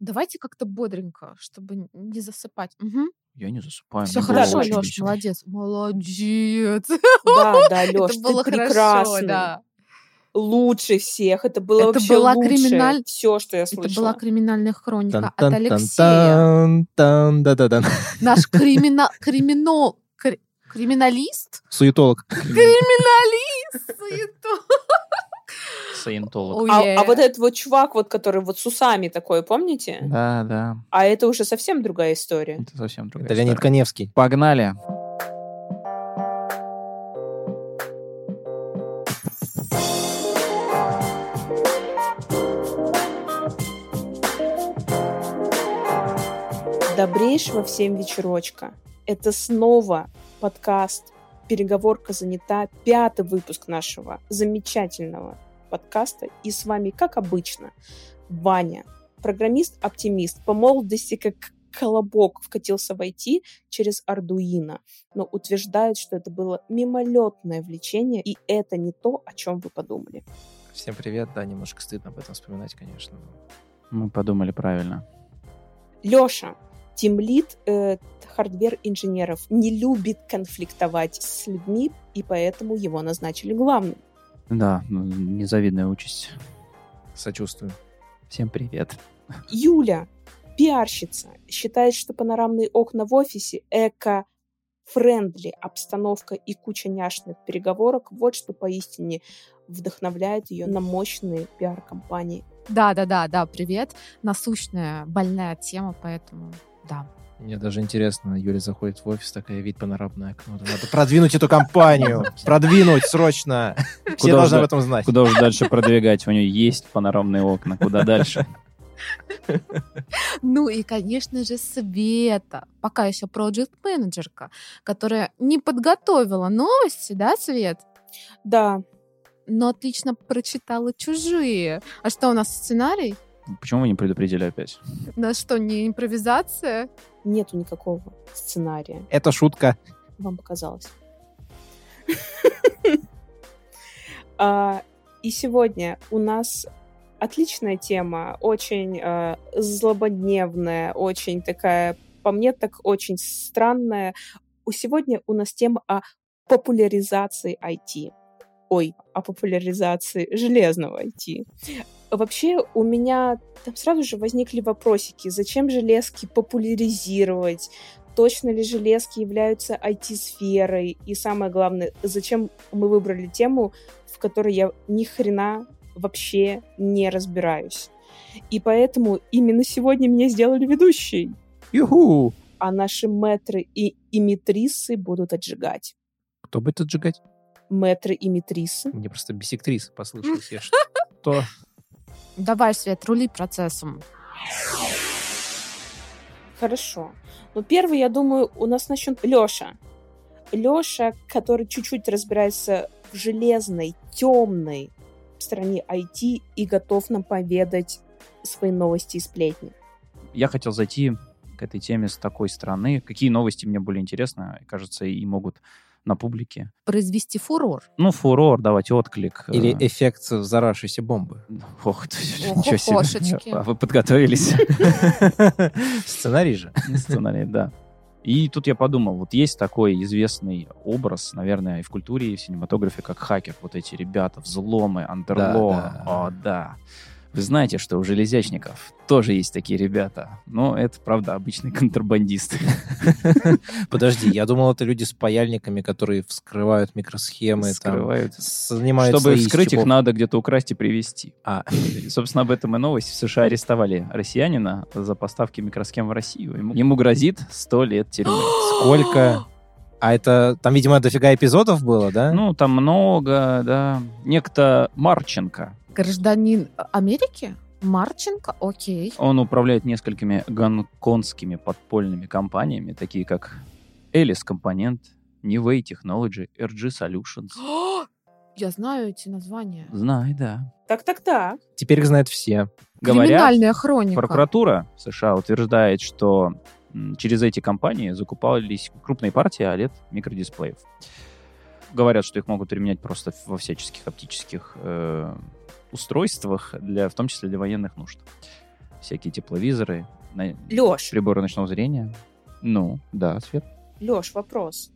Давайте как-то бодренько, чтобы не засыпать. Угу. Я не засыпаю. Все хорошо, Леш, весело. молодец. Молодец. Да, да, Леш, Это ты было хорошо, прекрасный. да. Лучше всех. Это было Это вообще была лучшее. криминаль- Все, что я Это слышала. была криминальная хроника от Алексея. тан-да-да-дан. Наш криминал... Криминал... кри- Криминалист? Суетолог. Криминалист! суету- Саентолог. Ой, А, е. а вот этот вот чувак, вот, который вот с усами такой, помните? Да, да. А это уже совсем другая история. Это совсем другая Это Леонид история. Коневский. Погнали. Добрейшего всем вечерочка. Это снова подкаст «Переговорка занята», пятый выпуск нашего замечательного подкаста. И с вами, как обычно, Ваня, программист-оптимист, по молодости как колобок вкатился в IT через Ардуино, но утверждает, что это было мимолетное влечение, и это не то, о чем вы подумали. Всем привет. Да, немножко стыдно об этом вспоминать, конечно. Мы подумали правильно. Леша, team lead э, hardware -инженеров, не любит конфликтовать с людьми, и поэтому его назначили главным. Да, ну, незавидная участь. Сочувствую. Всем привет. Юля, пиарщица, считает, что панорамные окна в офисе eco-friendly обстановка и куча няшных переговорок вот что поистине вдохновляет ее на мощные пиар-кампании. Да, да, да, да, привет. Насущная, больная тема, поэтому да. Мне даже интересно, Юля заходит в офис, такая вид панорамное окно. Надо продвинуть эту компанию. Продвинуть срочно. Все Куда должны уже- об этом знать. Куда уже дальше продвигать? У нее есть панорамные окна. Куда дальше? Ну и, конечно же, Света, пока еще проект менеджерка которая не подготовила новости, да, Свет? Да, Но отлично прочитала чужие. А что у нас сценарий? Почему вы не предупредили опять? У нас что, не импровизация? Нету никакого сценария. Это шутка. Вам показалось. А, И сегодня у нас отличная тема, очень э, злободневная, очень такая, по мне, так очень странная. Сегодня у нас тема о популяризации IT. Ой, о популяризации железного IT. Вообще у меня там сразу же возникли вопросики, зачем железки популяризировать, точно ли железки являются IT-сферой, и самое главное, зачем мы выбрали тему, в которой я ни хрена вообще не разбираюсь. И поэтому именно сегодня меня сделали ведущей, Юху! а наши мэтры и имитрисы будут отжигать. Кто будет отжигать? Мэтры и имитрисы. Мне просто бисектриса послышалась. Я что? Давай, Свет, рули процессом. Хорошо. Ну, первый, я думаю, у нас начнет Лёша. Лёша, который чуть-чуть разбирается в железной, темной стороне IT и готов нам поведать свои новости и сплетни. Я хотел зайти к этой теме с такой стороны. Какие новости мне более интересны, кажется, и могут на публике. Произвести фурор. Ну, фурор, давать отклик. э, Или эффект взорвавшейся бомбы. Ох, ничего себе. кошечки. А Вы подготовились. Сценарий же. Сценарий, да. И тут я подумал, вот есть такой известный образ, наверное, и в культуре, и в синематографе, как хакер. Вот эти ребята, взломы, андерло. Да, да. О, да. Вы знаете, что у железячников тоже есть такие ребята. Но это, правда, обычные контрабандисты. Подожди, я думал, это люди с паяльниками, которые вскрывают микросхемы, там, Скрывают. занимаются Чтобы вскрыть их, надо где-то украсть и привезти. А, собственно, об этом и новость. В США арестовали россиянина за поставки микросхем в Россию. Ему, ему грозит 100 лет тюрьмы. сколько? А это, там, видимо, дофига эпизодов было, да? Ну, там много, да. Некто Марченко. Гражданин Америки? Марченко? Окей. Он управляет несколькими гонконгскими подпольными компаниями, такие как Элис Компонент, Neway Technology, RG Solutions. Я знаю эти названия. Знай, да. Так-так-так. Теперь их знают все. Говорят, Криминальная хроника. прокуратура США утверждает, что через эти компании закупались крупные партии OLED микродисплеев. Говорят, что их могут применять просто во всяческих оптических э, устройствах, для, в том числе для военных нужд. всякие тепловизоры, на- Леш, приборы ночного зрения. Ну, да, Свет. Леш, вопрос.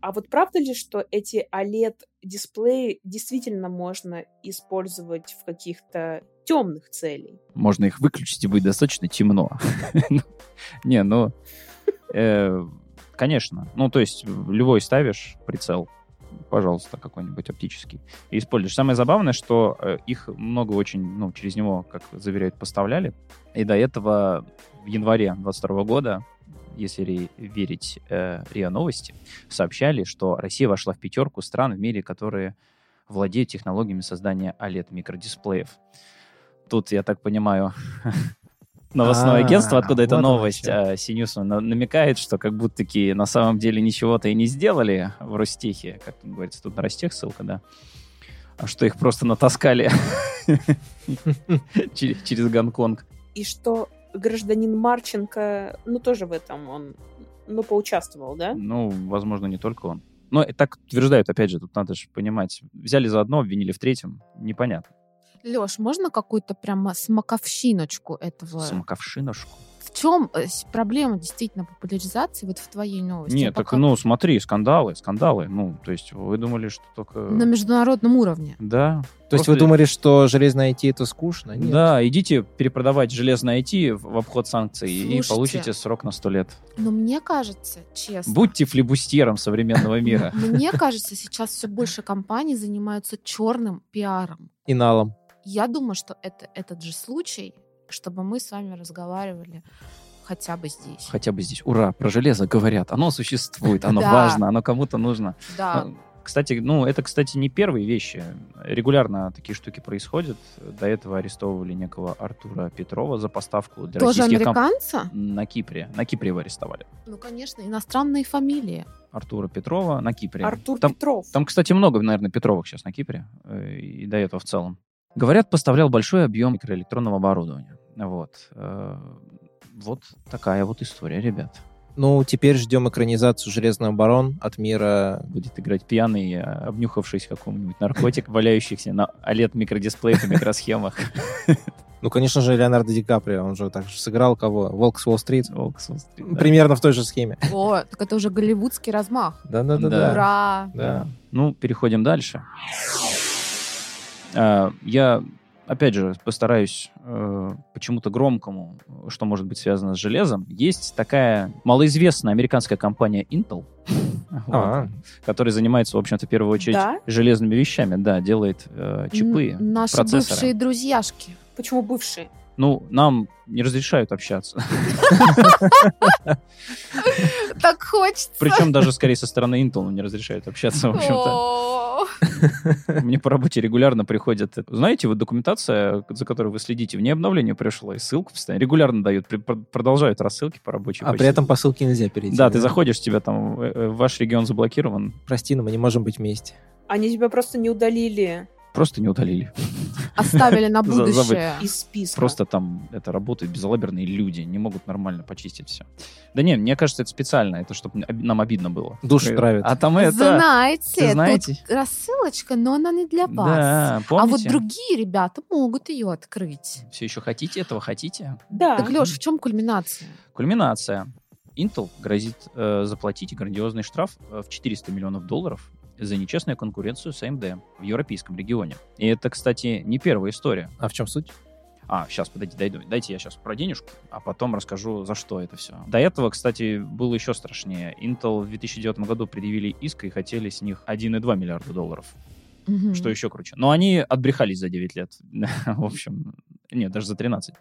А вот правда ли, что эти OLED-дисплеи действительно можно использовать в каких-то темных целей? Можно их выключить, и будет достаточно темно. Не, ну, э, конечно. Ну, то есть, любой ставишь прицел, пожалуйста, какой-нибудь оптический, и используешь. Самое забавное, что э, их много очень, ну, через него, как заверяют, поставляли. И до этого в январе 22 года, если верить э, РИА Новости, сообщали, что Россия вошла в пятерку стран в мире, которые владеют технологиями создания OLED-микродисплеев. Тут, я так понимаю, новостное А, агентство, откуда эта вот оно новость, а, Синюсу на- намекает, что как будто-таки на самом деле ничего-то и не сделали в Ростехе, как тут говорится, тут на Ростех ссылка, да, а что их просто натаскали че- через Гонконг. И что гражданин Марченко, ну, тоже в этом он, ну, поучаствовал, да? Ну, возможно, не только он. Но так утверждают, опять же, тут надо же понимать. Взяли за одно, обвинили в третьем. Непонятно. Леш, можно какую-то прямо смаковщиночку этого? Самоковшинушку. В чем э, проблема действительно популяризации вот в твоей новости? Нет, так, пока- ну, смотри, скандалы, скандалы. Ну, то есть вы думали, что только... На международном уровне. Да. То есть вы думали, что железное IT это скучно? Нет. Да, идите перепродавать железное IT в обход санкций и Слушайте. получите срок на сто лет. Но мне кажется, честно... Будьте флебустьером современного мира. Мне кажется, сейчас все больше компаний занимаются черным пиаром. И налом. Я думаю, что это этот же случай, чтобы мы с вами разговаривали хотя бы здесь. Хотя бы здесь. Ура, про железо говорят. Оно существует, оно важно, оно кому-то нужно. Да. Ну, Кстати, ну, это, кстати, не первые вещи. Регулярно такие штуки происходят. До этого арестовывали некого Артура Петрова за поставку для Тоже российских комп- американца? На Кипре. На Кипре его арестовали. Ну, конечно, иностранные фамилии. Артура Петрова на Кипре. Артур Там, Петров. там, кстати, много, наверное, Петровых сейчас на Кипре. э, И до этого в целом. Говорят, поставлял большой объем микроэлектронного оборудования. Вот. Э, Вот такая вот история, ребят. Ну, теперь ждем экранизацию «Железный барон» от мира... Будет играть пьяный, э, обнюхавшись какому-нибудь наркотик, валяющихся на OLED-микродисплеях и микросхемах. Ну, конечно же, Леонардо Ди Каприо, он же также сыграл кого? «Волк с Уолл-стрит». Волк с Уолл-стрит, да. Примерно в той же схеме. О, так это уже голливудский размах. Да-да-да. Да. Ура! Да. Ну, переходим дальше. Я, опять же, постараюсь э, почему-то громкому, что может быть связано с железом. Есть такая малоизвестная американская компания Intel, вот, А, которая занимается, в общем-то, в первую очередь Да? железными вещами. Да, делает э, чипы, Н- Наши процессоры. бывшие друзьяшки. Почему бывшие? Ну, нам не разрешают общаться. Так хочется. Причем даже, скорее, со стороны Intel не разрешают общаться, в общем-то. Мне по работе регулярно приходят... Знаете, вот документация, за которой вы следите, мне обновление пришло, и ссылку постоянно регулярно дают, продолжают рассылки по рабочей а при этом по ссылке нельзя перейти. Да, ты заходишь, тебя там, э, э, ваш регион заблокирован, Прости, но мы не можем быть вместе. Они тебя просто не удалили просто не удалили. Оставили на будущее. из списка. Просто там это работают безалаберные люди, не могут нормально почистить все. Да не, мне кажется, это специально, это чтобы нам обидно было. Душу Э, травят. А там это... Знаете, знаете? тут рассылочка, но она не для вас. Да, а вот помните? другие ребята могут ее открыть. Все еще хотите этого, хотите? Да. Так, Леш, в чем кульминация? Кульминация. Intel грозит э, заплатить грандиозный штраф э, в 400 миллионов долларов за нечестную конкуренцию с AMD в европейском регионе. И это, кстати, не первая история. А в чем суть? А, сейчас, подожди, дойду. Дайте я сейчас про денежку, а потом расскажу, за что это все. До этого, кстати, было еще страшнее. Intel в 2009 году предъявили иск и хотели с них 1,2 миллиарда долларов. Мгм. Что еще круче. Но они отбрехались за 9 лет. В общем, нет, даже за 13.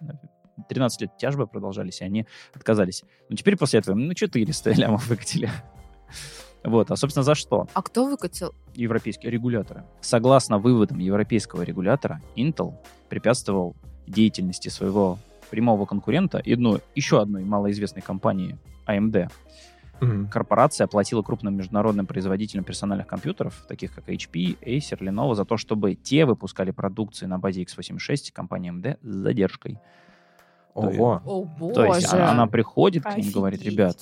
13 лет тяжбы продолжались, и они отказались. Но теперь после этого, ну, 400 лямов выкатили. Вот, а, собственно, за что? А кто выкатил? Европейские регуляторы. Согласно выводам европейского регулятора, Intel препятствовал деятельности своего прямого конкурента и ну, еще одной малоизвестной компании AMD. Мгм. Корпорация оплатила крупным международным производителям персональных компьютеров, таких как HP, Acer, Lenovo, за то, чтобы те выпускали продукцию на базе x86 компании AMD с задержкой. Ого. О, То есть боже. она, она приходит к ним и говорит, Офигеть. ребят,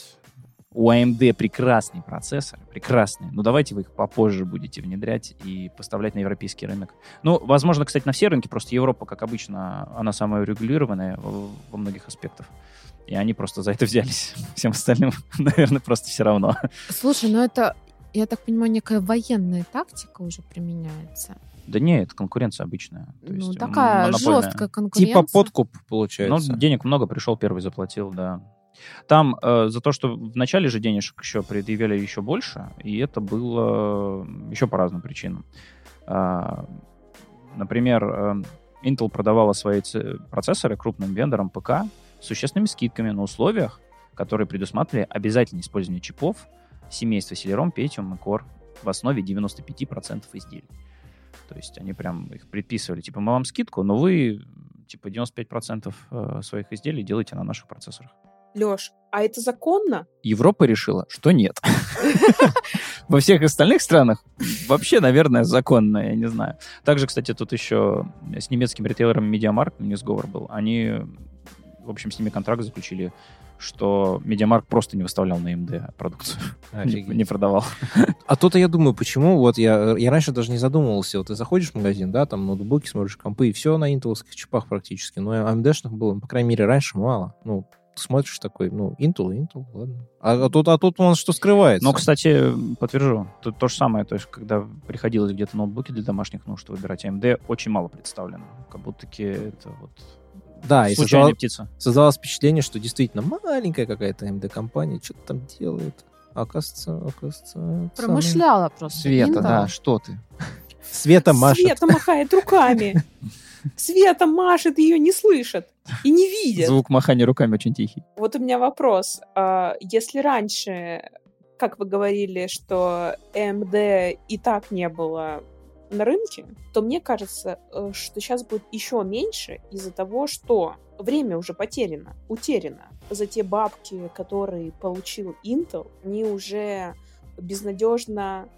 У AMD прекрасные процессоры, прекрасные. Но давайте вы их попозже будете внедрять и поставлять на европейский рынок. Ну, возможно, кстати, на все рынки, просто Европа, как обычно, она самая регулированная во, многих аспектах. И они просто за это взялись. Всем остальным, наверное, просто все равно. Слушай, ну это, я так понимаю, некая военная тактика уже применяется. Да нет, это конкуренция обычная. То ну, есть такая жесткая конкуренция. Типа подкуп, Ну, получается. денег много, пришел первый, заплатил, да. Там э, за то, что в начале же денежек еще предъявляли еще больше, и это было еще по разным причинам. А, например, э, Intel продавала свои ц- процессоры крупным вендорам ПК с существенными скидками на условиях, которые предусматривали обязательное использование чипов семейства Celeron, Pentium и Core в основе 95% изделий. То есть они прям их предписывали, типа, мы вам скидку, но вы типа 95% э, своих изделий делаете на наших процессорах. Леш, а это законно? Европа решила, что нет. Во всех остальных странах вообще, наверное, законно, я не знаю. Также, кстати, тут еще с немецким ритейлером MediaMarkt, у них сговор был, они, в общем, с ними контракт заключили, что MediaMarkt просто не выставлял на AMD продукцию, не, не продавал. А то-то я думаю, почему, вот я, я раньше даже не задумывался, вот ты заходишь в магазин, да, там ноутбуки, смотришь компы, и все на интеловских чипах практически, но AMD-шных было, по крайней мере, раньше мало. Ну, смотришь такой, ну, Intel, Intel, ладно. А, а тут, а тут нас что скрывается? Но, кстати, подтвержу, тут то же самое, то есть, когда приходилось где-то ноутбуки для домашних нужд выбирать, AMD очень мало представлено, как будто-таки это вот да, и создавал- птица. создавалось впечатление, что действительно маленькая какая-то AMD-компания что-то там делает. А оказывается, оказывается... самый- Промышляла просто. Света, Intel. да, что ты? Света машет. Света махает руками. Света машет, ее не слышат и не видят. Звук махания руками очень тихий. Вот у меня вопрос. А, Если раньше, как вы говорили, что AMD и так не было на рынке, то мне кажется, э, что сейчас будет еще меньше из-за того, что время уже потеряно, утеряно. За те бабки, которые получил Intel, они уже безнадежно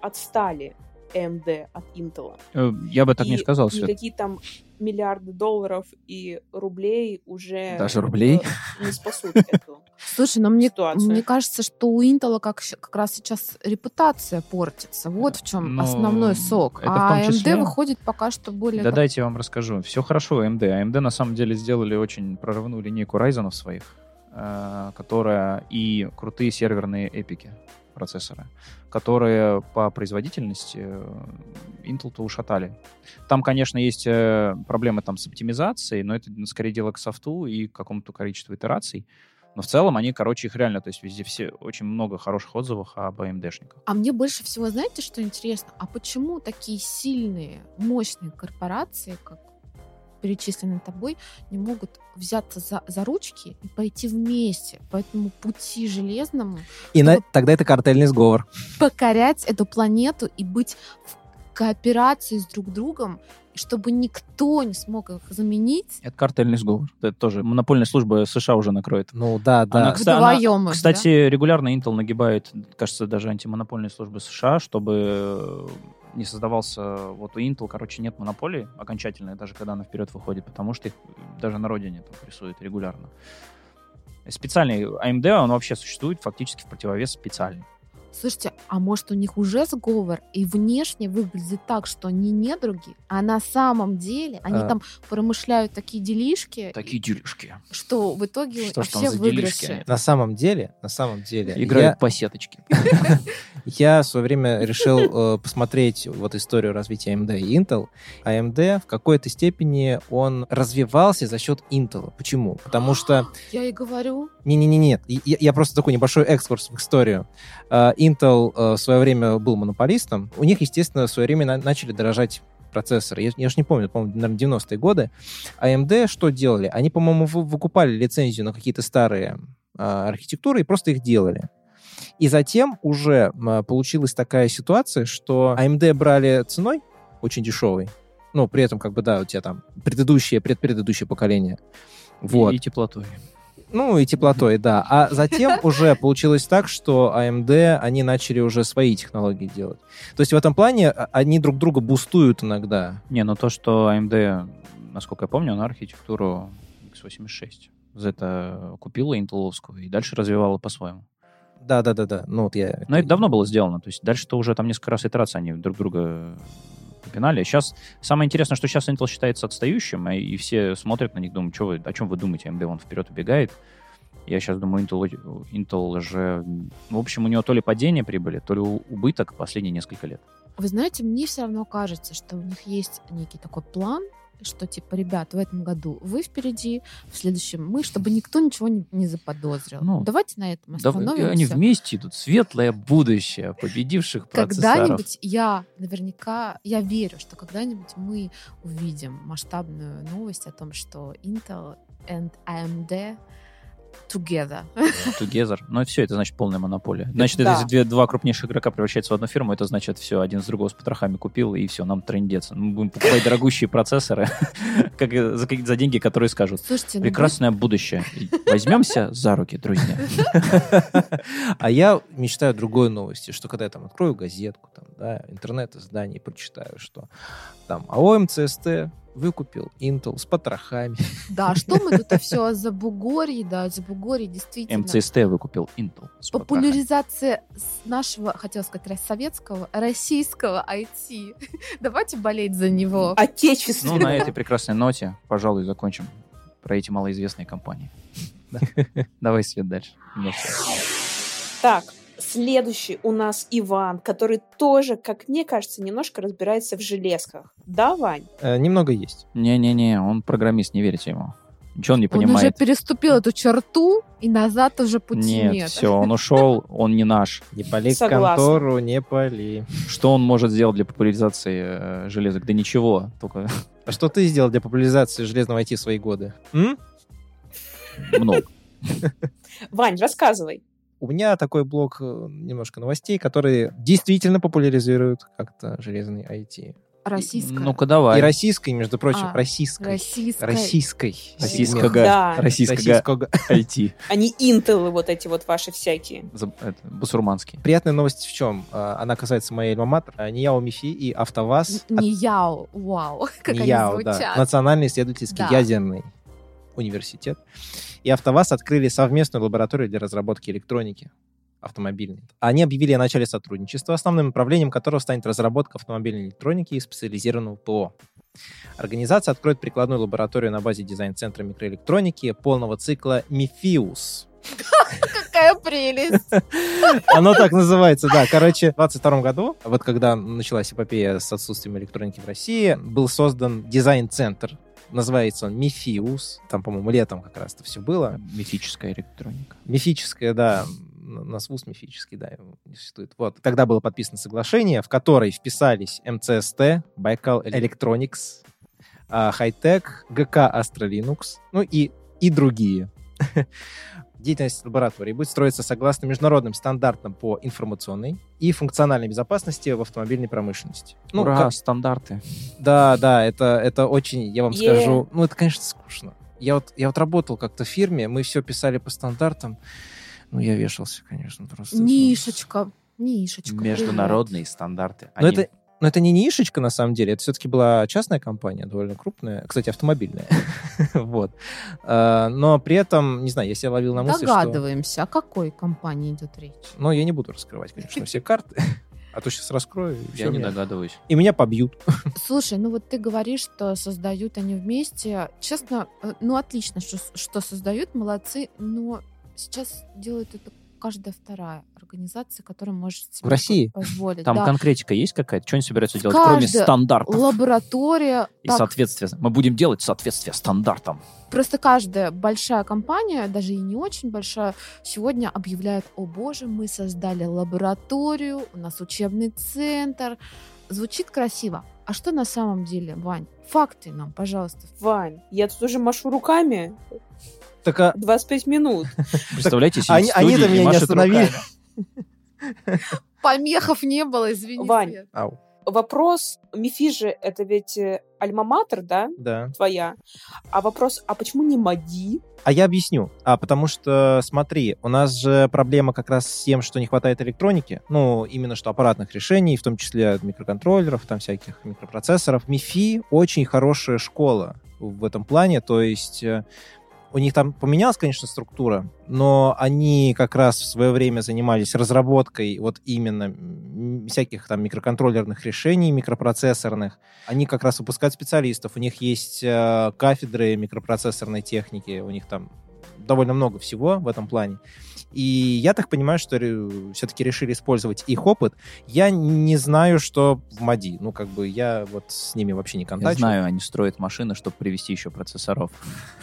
отстали AMD от Intel. Э, Я бы так не И сказал, Свет. Никакие там миллиарды долларов и рублей уже Даже рублей? э, не спасут эту Слушай, но мне, ситуацию. мне кажется, что у Intel как, как раз сейчас репутация портится. Вот в чем Ну, основной сок. а AMD числе. выходит пока что более... Да как- дайте я вам расскажу. Все хорошо, AMD. AMD на самом деле сделали очень прорывную линейку Ryzen своих, э, которая и крутые серверные эпики процессоры, которые по производительности э, Intel-то ушатали. Там, конечно, есть э, проблемы там с оптимизацией, но это скорее дело к софту и к какому-то количеству итераций. Но в целом они, короче, их реально, то есть везде все, очень много хороших отзывов об AMD-шниках. А мне больше всего, знаете, что интересно? А почему такие сильные, мощные корпорации, как перечисленные тобой, не могут взяться за, за ручки и пойти вместе по этому пути железному, И на- тогда это картельный сговор. покорять эту планету и быть в кооперации с друг другом, чтобы никто не смог их заменить Это картельный сговор. Это тоже монопольная служба США уже накроет. Ну да, да. Она, кста- она- Кстати, регулярно Intel нагибает, кажется, даже антимонопольные службы США, чтобы э, не создавался... Вот у Intel, короче, нет монополии окончательной, даже когда она вперед выходит, потому что их даже на родине там прессуют регулярно. Специальный AMD, он вообще существует фактически в противовес специальный. Слушайте, а может у них уже сговор и внешне выглядит так, что они недруги, а на самом деле они А. там промышляют такие делишки, Такие делишки. что в итоге Что там все за выигрыши. делишки? На самом деле, на самом деле, Играют по сеточке. я, в свое время решил э, посмотреть вот историю развития AMD и Intel. AMD в какой-то степени он развивался за счет Intel. Почему? Потому что Я и говорю, Не-не-не, я, я просто такой небольшой экскурс в историю. А, Intel э, в свое время был монополистом. У них, естественно, в свое время на- начали дорожать процессоры. Я, я же не помню, по-моему, наверное, 90-е годы. AMD что делали? Они, по-моему, вы- выкупали лицензию на какие-то старые а, архитектуры и просто их делали. И затем уже а, получилась такая ситуация, что AMD брали ценой очень дешевой. Ну, при этом, как бы, да, у тебя там предыдущее, предпредыдущее поколение. Вот. И теплотой. Ну, и теплотой, да. А затем уже получилось так, что AMD, они начали уже свои технологии делать. То есть в этом плане а, они друг друга бустуют иногда. Не, ну то, что AMD, насколько я помню, она архитектуру x86 за это купила интеловскую и дальше развивала по-своему. Да, да, да, да. Ну вот я. Но это давно было сделано. То есть дальше-то уже там несколько раз итераций они друг друга попинали. Сейчас самое интересное, что сейчас Intel считается отстающим, и, и все смотрят на них, думают, что вы, о чем вы думаете, AMD он вперед убегает. Я сейчас думаю, Intel, Intel же... В общем, у него то ли падение прибыли, то ли убыток последние несколько лет. Вы знаете, мне все равно кажется, что у них есть некий такой план, что типа, ребят, в этом году вы впереди, в следующем мы, чтобы никто ничего не, не заподозрил. Ну, Давайте на этом остановимся. Да, они вместе идут. Светлое будущее победивших процессоров. Когда-нибудь я наверняка, я верю, что когда-нибудь мы увидим масштабную новость о том, что Intel and AMD Together. Together. Ну, все, это значит полная монополия. Значит, да. если две, два крупнейших игрока превращаются в одну фирму, это значит, все, один с другого с потрохами купил, и все, нам трендец. Мы будем покупать дорогущие процессоры как за, за деньги, которые скажут. Слушайте, ну Прекрасное ну... будущее. Возьмемся за руки, друзья. А я мечтаю о другой новости, что когда я там открою газетку, там, да, интернет-издание, прочитаю, что там АО МЦСТ выкупил Intel с потрохами. Да, что мы тут все о Забугорье, да, Забугорье действительно. МЦСТ выкупил Intel с Популяризация нашего, хотел сказать, советского, российского IT. Давайте болеть за него. Отечественного. Ну, на этой прекрасной ноте, пожалуй, закончим про эти малоизвестные компании. Давай, Свет, дальше. Так, Следующий у нас Иван, который тоже, как мне кажется, немножко разбирается в железках. Да, Вань? Э, немного есть. Не-не-не, он программист, не верите ему. Ничего он не понимает. Он уже переступил эту черту, и назад уже пути нет. Нет, все, он ушел, он не наш. Не пали контору, не пали. Что он может сделать для популяризации э, железок? Да ничего, только... А что ты сделал для популяризации железного IT в свои годы? М? Много. Вань, рассказывай. У меня такой блок э, немножко новостей, которые действительно популяризируют как-то железный IT. Российская. Ну-ка, давай. И российской, между прочим, а, российской. Российской. Российской. Российского. Да. Российского IT. Они Intel вот эти вот ваши всякие. Бусурманские. Приятная новость в чем? А, она касается моей альма-матер. Нияо МИФИ и АвтоВАЗ. Нияо, вау, как Нияо, они звучат. Да. Национальный исследовательский ядерный университет и АвтоВАЗ открыли совместную лабораторию для разработки электроники автомобильной. Они объявили о начале сотрудничества, основным направлением которого станет разработка автомобильной электроники и специализированного ПО. Организация откроет прикладную лабораторию на базе дизайн-центра микроэлектроники полного цикла «Мифиус», Какая прелесть! Оно так называется, да. Короче, в 22 году, вот когда началась эпопея с отсутствием электроники в России, был создан дизайн-центр Называется он Мифиус. Там, по-моему, летом как раз это все было. Мифическая электроника. Мифическая, да. нас вуз мифический, да, существует. Вот. Тогда было подписано соглашение, в которое вписались МЦСТ, Байкал Electronics, Хайтек, ГК Astra Linux, ну и, и другие. Деятельность лаборатории будет строиться согласно международным стандартам по информационной и функциональной безопасности в автомобильной промышленности. Ну, Ура, как... стандарты. Да, да, это, это очень, я вам yeah. скажу, ну, это, конечно, скучно. Я вот, я вот работал как-то в фирме, мы все писали по стандартам. Ну, я вешался, конечно, просто. Нишечка, нишечка. Международные стандарты. Но это, но это не нишечка, на самом деле. Это все-таки была частная компания, довольно крупная. Кстати, автомобильная. вот. А, но при этом, не знаю, я себя ловил на мысли, Догадываемся, о какой компании идет речь. Но я не буду раскрывать, конечно, все карты. А то сейчас раскрою. Я не догадываюсь. И меня побьют. Слушай, ну вот ты говоришь, что создают они вместе. Честно, э, ну отлично, что, что создают, молодцы, но сейчас делают это каждая вторая организация, которая может себе в России? позволить. Там да. конкретика есть какая-то? Что они собираются делать, Каждая кроме стандартов? лаборатория... И так, соответствие. Мы будем делать соответствие стандартам. Просто каждая большая компания, даже и не очень большая, сегодня объявляет, о боже, мы создали лабораторию, у нас учебный центр. Звучит красиво. А что на самом деле, Вань? Факты нам, пожалуйста. Вань, я тут уже машу руками. Так, а... 25 минут. Представляете, они, они-то меня не остановили. Помехов не было, извините. Вань, Ау. вопрос, Мифи же это ведь э, альма-матер, да? Да. Твоя. А вопрос, а почему не МАДИ? А я объясню. А потому что, смотри, у нас же проблема как раз с тем, что не хватает электроники. Ну, именно что аппаратных решений, в том числе микроконтроллеров, там всяких микропроцессоров. МИФИ очень хорошая школа в этом плане. То есть э, У них там поменялась, конечно, структура, но они как раз в свое время занимались разработкой вот именно всяких там микроконтроллерных решений, микропроцессорных. Они как раз выпускают специалистов. У них есть э, кафедры микропроцессорной техники, у них там довольно много всего в этом плане. И я так понимаю, что все-таки решили использовать их опыт. Я не знаю, что в МАДИ. Ну, как бы я вот с ними вообще не Я контачу. знаю, они строят машины, чтобы привезти еще процессоров.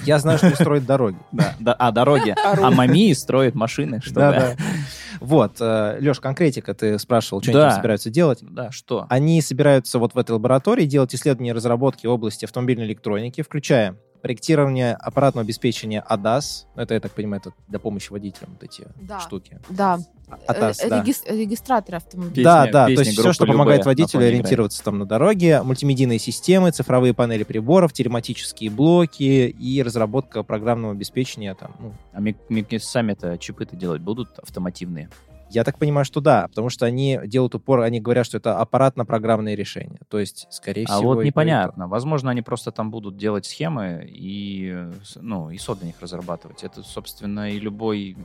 Я знаю, что они строят дороги. Да, да, а, дороги. А Мамии строят машины, чтобы... Вот, Леш, конкретика, ты спрашивал, что они собираются делать. Да, что? Они собираются вот в этой лаборатории делать исследования разработки в области автомобильной электроники, включая проектирование аппаратного обеспечения ADAS. Ну, Это, я так понимаю, это для помощи водителям вот эти Да. штуки. Да. ADAS, Э, да. регис- Регистратор автомобиля. Песня- да, да, то песня есть все, что помогает водителю ориентироваться там на дороге, мультимедийные системы, цифровые панели приборов, телематические блоки и разработка программного обеспечения там, ну, А ми- ми- сами-то чипы-то делать будут автомативные? Я так понимаю, что да, потому что они делают упор, они говорят, что это аппаратно-программное решение. То есть, скорее А всего... вот и то. непонятно. Возможно, они просто там будут делать схемы и, ну, и софт на них разрабатывать. Это, собственно, и любой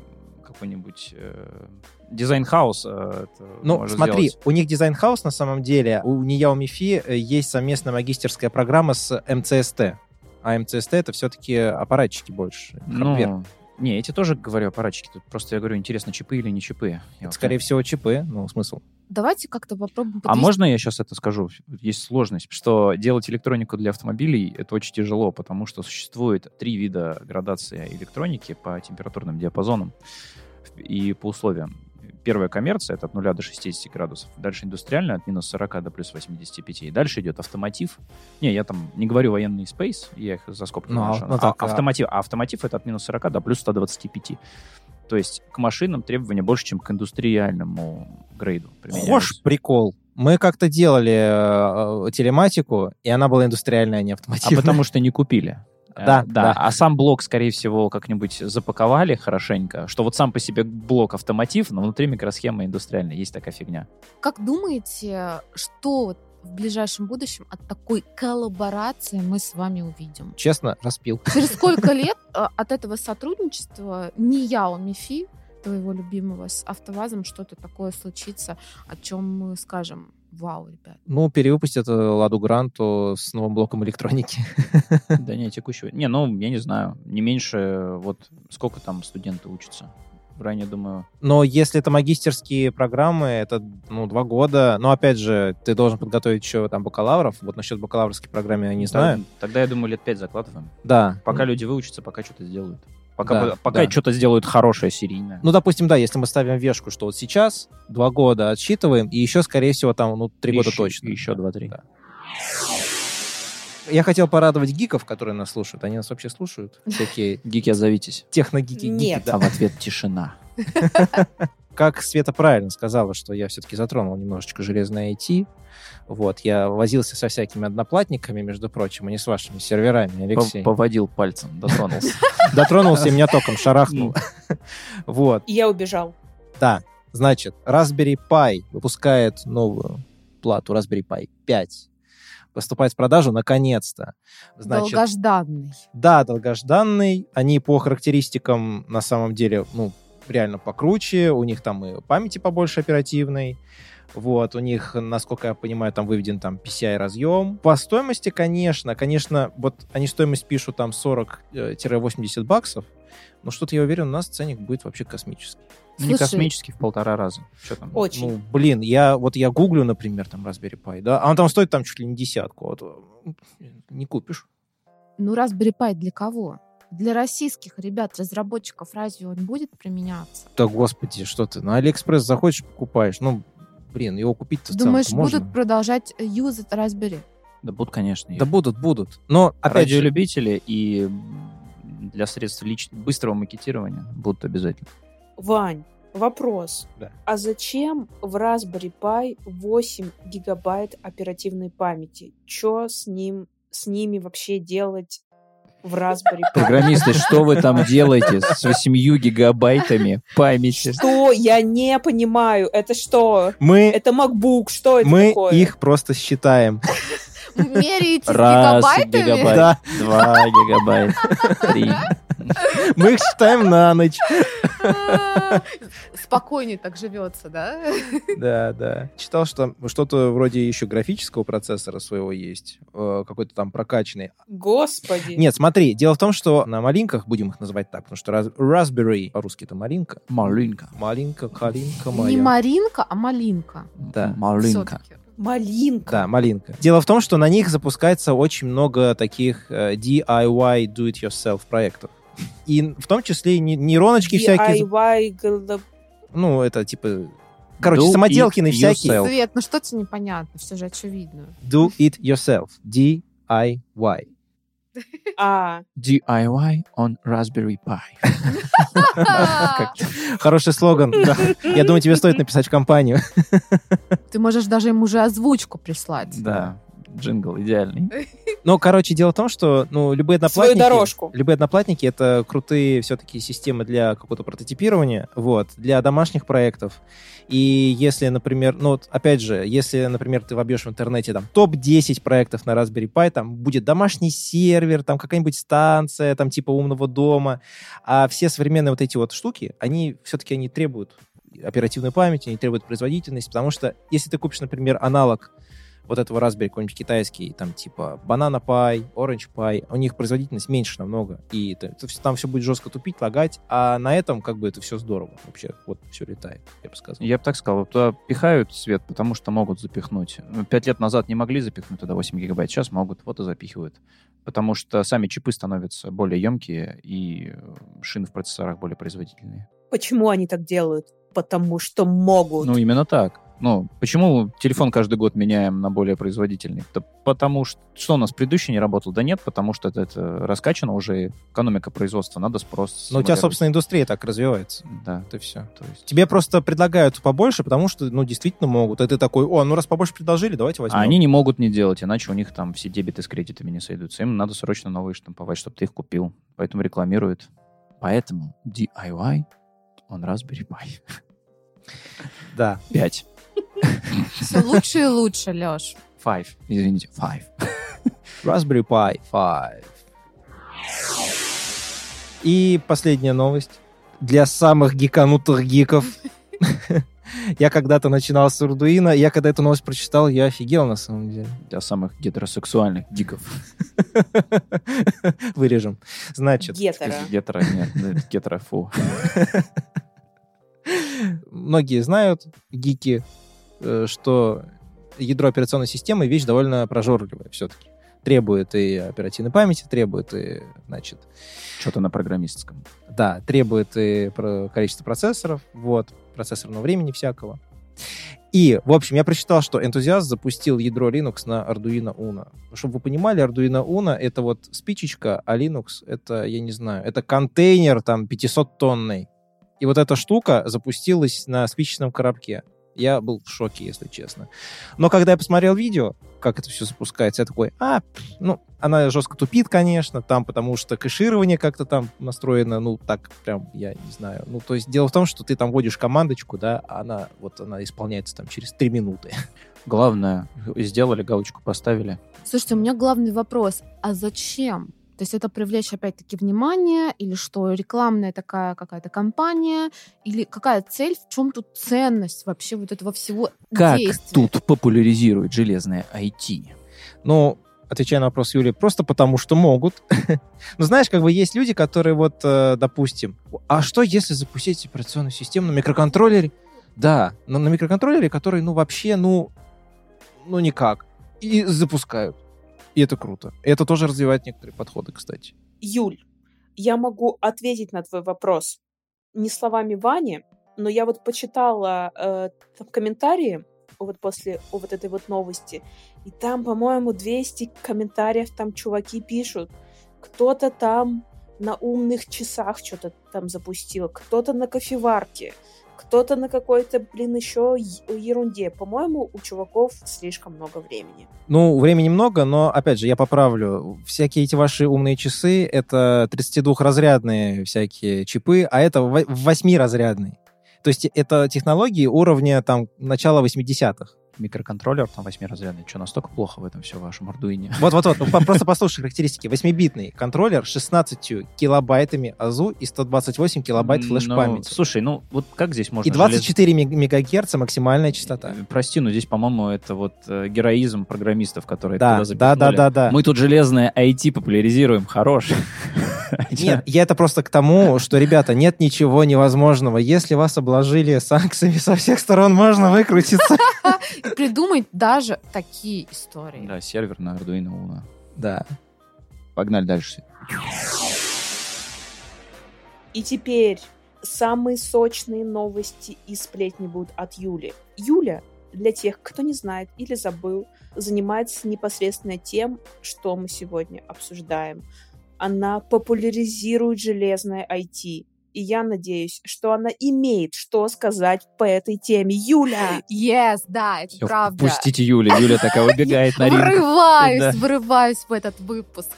какой-нибудь э, дизайн-хаус э, это Ну, смотри, сделать. у них дизайн-хаус на самом деле, у НИЯУ МИФИ э, есть совместная магистерская программа с МЦСТ. А МЦСТ это все-таки аппаратчики больше. Ну, не, эти тоже, говорю, аппаратчики. Тут просто я говорю, интересно, чипы или не чипы. Это, вот скорее так- всего, чипы, ну, смысл. Давайте как-то попробуем А подвести- можно я сейчас это скажу? Есть сложность, что делать электронику для автомобилей это очень тяжело, потому что существует три вида градации электроники по температурным диапазонам и по условиям. Первая коммерция это от 0 до 60 градусов. Дальше индустриальная от минус 40 до плюс 85. И дальше идет автомотив. Не, я там не говорю военный space, я их за скобки Ну, а- выношу. ну А так, а- автомотив, а автомотив это от минус 40 до плюс 125. То есть к машинам требования больше, чем к индустриальному грейду. Хошь прикол. Мы как-то делали э, э, телематику, и она была индустриальная, а не А автомативная. потому что не купили. Да, Э, да. да. А сам блок, скорее всего, как-нибудь запаковали хорошенько, что вот сам по себе блок автоматив, но внутри микросхема индустриальная. Есть такая фигня. Как думаете, что вот в ближайшем будущем от такой коллаборации мы с вами увидим? Честно, распил. Через сколько лет э, от этого сотрудничества не я, а Мифи, твоего любимого, с АвтоВАЗом что-то такое случится, о чем мы скажем, вау, ребят. Ну, перевыпустят э, Ладу Гранту с новым блоком электроники. Да не, текущего. Не, ну, я не знаю. Не меньше, вот сколько там студенты учатся. В районе, думаю, Но если это магистерские программы, это, ну, два года. Но, опять же, ты должен подготовить еще там бакалавров. Вот насчет бакалаврской программы я не знаю. Тогда, тогда, я думаю, лет пять закладываем. Да. Пока люди выучатся, пока что-то сделают. Пока, Да, пока да. что-то сделают хорошее, серийное. Ну, допустим, да, если мы ставим вешку, что вот сейчас два года отсчитываем, и еще, скорее всего, там, ну, три года точно. Еще два-три. да. Я хотел порадовать гиков, которые нас слушают. Они нас вообще слушают? Всякие Гики, отзовитесь. техногики. гики, Нет. да. А в ответ тишина. Как Света правильно сказала, что я все-таки затронул немножечко железное IT. Вот, я возился со всякими одноплатниками, между прочим, а не с вашими серверами, Алексей. Поводил пальцем, дотронулся. Дотронулся и меня током шарахнул. Вот, И я убежал. да. Значит, Raspberry Pi выпускает новую плату Raspberry Pi 5. Поступает в продажу наконец-то. Значит, Долгожданный. Да, долгожданный. Они по характеристикам на самом деле, ну, реально покруче. У них там и памяти побольше оперативной. Вот, у них, насколько я понимаю, там выведен там PCI разъем. По стоимости, конечно, конечно, вот они стоимость пишут там 40-80 баксов, но что-то я уверен, у нас ценник будет вообще космический. Ну, не Слушай, космический в полтора раза. Что там? Очень. Ну, блин, я вот я гуглю, например, там Raspberry Pi, да, а он там стоит там чуть ли не десятку. Вот, э, не купишь. Ну, Raspberry Pi для кого? Для российских ребят, разработчиков, разве он будет применяться? Да, господи, что ты, на Алиэкспресс заходишь, покупаешь. Ну, блин, его купить-то Думаешь, можно. будут продолжать э, юзать Raspberry? Да будут, конечно. Да будут, будут. Но, опять же, Радиолюбители и для средств лич- быстрого макетирования будут обязательно. Вань, вопрос. Да. А зачем в Raspberry Pi 8 гигабайт оперативной памяти? Чё с ним, с ними вообще делать в Raspberry Pi? Программисты, что вы там делаете с 8 гигабайтами памяти? Что? Я не понимаю. Это что? мы, Это MacBook. Что это мы такое? их просто считаем. Меряете Раз гигабайтами? гигабайт, Да. два гигабайта, три. Мы их считаем на ночь. Спокойнее так живется, да? Да, да. Читал, что что-то вроде еще графического процессора своего есть, э, какой-то там прокачанный. Господи. Нет, смотри, дело в том, что на малинках, будем их называть так, потому что Raspberry, по-русски это малинка. Малинка. Малинка, калинка Не моя. Маринка, а малинка. Да. Малинка. Малинка. Да, малинка. Дело в том, что на них запускается очень много таких э, DIY, do-it-yourself проектов. И в том числе и не- нейроночки всякие. DIY, Ну, это типа... Короче, Do самоделкины всякие. yourself. Свет, ну что тебе непонятно? Все же очевидно. Do it yourself. DIY. А, DIY on Raspberry Pi. Хороший слоган. Я думаю, тебе стоит написать в компанию. Ты можешь даже им уже озвучку прислать. Да, джингл идеальный. Ну, короче, дело в том, что ну, любые свою одноплатники... дорожку. Любые одноплатники — это крутые все-таки системы для какого-то прототипирования, вот, для домашних проектов. И если, например, ну, вот, опять же, если, например, ты вобьешь в интернете там топ-10 проектов на Raspberry Pi, там будет домашний сервер, там какая-нибудь станция, там типа умного дома, а все современные вот эти вот штуки, они все-таки они требуют оперативной памяти, они требуют производительности, потому что если ты купишь, например, аналог вот этого Raspberry какой-нибудь китайский, там типа Banana Pi, Orange Pi, у них производительность меньше намного, и это- это там все будет жестко тупить, лагать, а на этом как бы это все здорово вообще, вот все летает, я бы сказал. Я бы так сказал, туда пихают свет, потому что могут запихнуть. Ну, Пять лет назад не могли запихнуть туда 8 гигабайт, сейчас могут, вот и запихивают. Потому что сами чипы становятся более емкие, и шины в процессорах более производительные. Почему они так делают? Потому что могут. Ну, именно так. Ну, почему телефон каждый год меняем на более производительный? Да потому что... Что у нас предыдущий не работал? Да нет, потому что это, это раскачано уже, экономика производства, надо спрос. Но у тебя, собственно, индустрия так развивается. Да. Это все. То есть... Тебе просто предлагают побольше, потому что, ну, действительно могут. И ты такой, о, ну раз побольше предложили, давайте возьмем. А они не могут не делать, иначе у них там все дебеты с кредитами не сойдутся. Им надо срочно новые штамповать, чтобы ты их купил. Поэтому рекламируют. Поэтому DIY on Raspberry Pi. Да. 5. Все лучше и лучше, Леш. 5. Извините, 5. Raspberry Pi 5. И последняя новость. Для самых гиканутых гиков. Я когда-то начинал с Arduino, я когда эту новость прочитал, я офигел на самом деле. Для самых гетеросексуальных диков. Вырежем. Значит, Гетера. Гетеро, нет, это гетеро, фу. многие знают, гики, что ядро операционной системы вещь довольно прожорливая все-таки. Требует и оперативной памяти, требует и, значит, Что-то на программистском. да, требует и количество процессоров, вот, процессорного времени всякого. И, в общем, я прочитал, что энтузиаст запустил ядро Linux на Arduino Uno. Чтобы вы понимали, Arduino Uno — это вот спичечка, а Linux — это, я не знаю, это контейнер там 500-тонный. И вот эта штука запустилась на спичечном коробке. Я был в шоке, если честно. Но когда я посмотрел видео, как это все запускается, я такой, а, ну, она жестко тупит, конечно, там, потому что кэширование как-то там настроено, ну, так прям, я не знаю. Ну, то есть дело в том, что ты там вводишь командочку, да, а она, вот она исполняется там через три минуты. Главное, сделали, галочку поставили. Слушайте, у меня главный вопрос. А зачем? То есть это привлечь опять-таки внимание или что? Рекламная такая какая-то кампания? Или какая цель? В чем тут ценность вообще вот этого всего Как действия? тут популяризирует железное IT? Ну, отвечая на вопрос Юли, просто потому что могут. ну, знаешь, как бы есть люди, которые вот, э, допустим, а что если запустить операционную систему на микроконтроллере? Да, но на микроконтроллере, который, ну, вообще, ну, ну, никак. И запускают. И это круто. Это тоже развивает некоторые подходы, кстати. Юль, я могу ответить на твой вопрос не словами Вани, но я вот почитала э, там комментарии вот после вот этой вот новости, и там, по-моему, 200 комментариев там чуваки пишут. Кто-то там на умных часах что-то там запустил, кто-то на кофеварке, кто-то на какой-то, блин, еще ерунде. По-моему, у чуваков слишком много времени. Ну, времени много, но, опять же, я поправлю. Всякие эти ваши умные часы — это 32-разрядные всякие чипы, а это 8-разрядный. То есть это технологии уровня там начала 80-х. Микроконтроллер там восьмиразрядный. Что, настолько плохо в этом все в вашем Arduino? Вот-вот-вот, ну, просто послушай характеристики. 8-битный контроллер с 16 килобайтами АЗУ и 128 килобайт Ну, флеш-памяти. Слушай, ну вот как здесь можно... И 24 мег- мегагерца максимальная частота. желез- Прости, но здесь, по-моему, это вот э, героизм программистов, которые Да, туда да, да, да, да. Мы тут железное IT популяризируем, хорош. Нет, я это просто к тому, что, ребята, нет ничего невозможного. Если вас обложили санкциями со всех сторон, можно выкрутиться. И придумать даже такие истории. Да, сервер на Arduino Uno. Да. Погнали дальше. И теперь самые сочные новости и сплетни будут от Юли. Юля, для тех, кто не знает или забыл, занимается непосредственно тем, что мы сегодня обсуждаем. Она популяризирует железное IT. И я надеюсь, что она имеет что сказать по этой теме. Юля! Yes, да, это Всё, правда. Пустите Юлю. Юля такая убегает на ринг. Врываюсь, Да. врываюсь в этот выпуск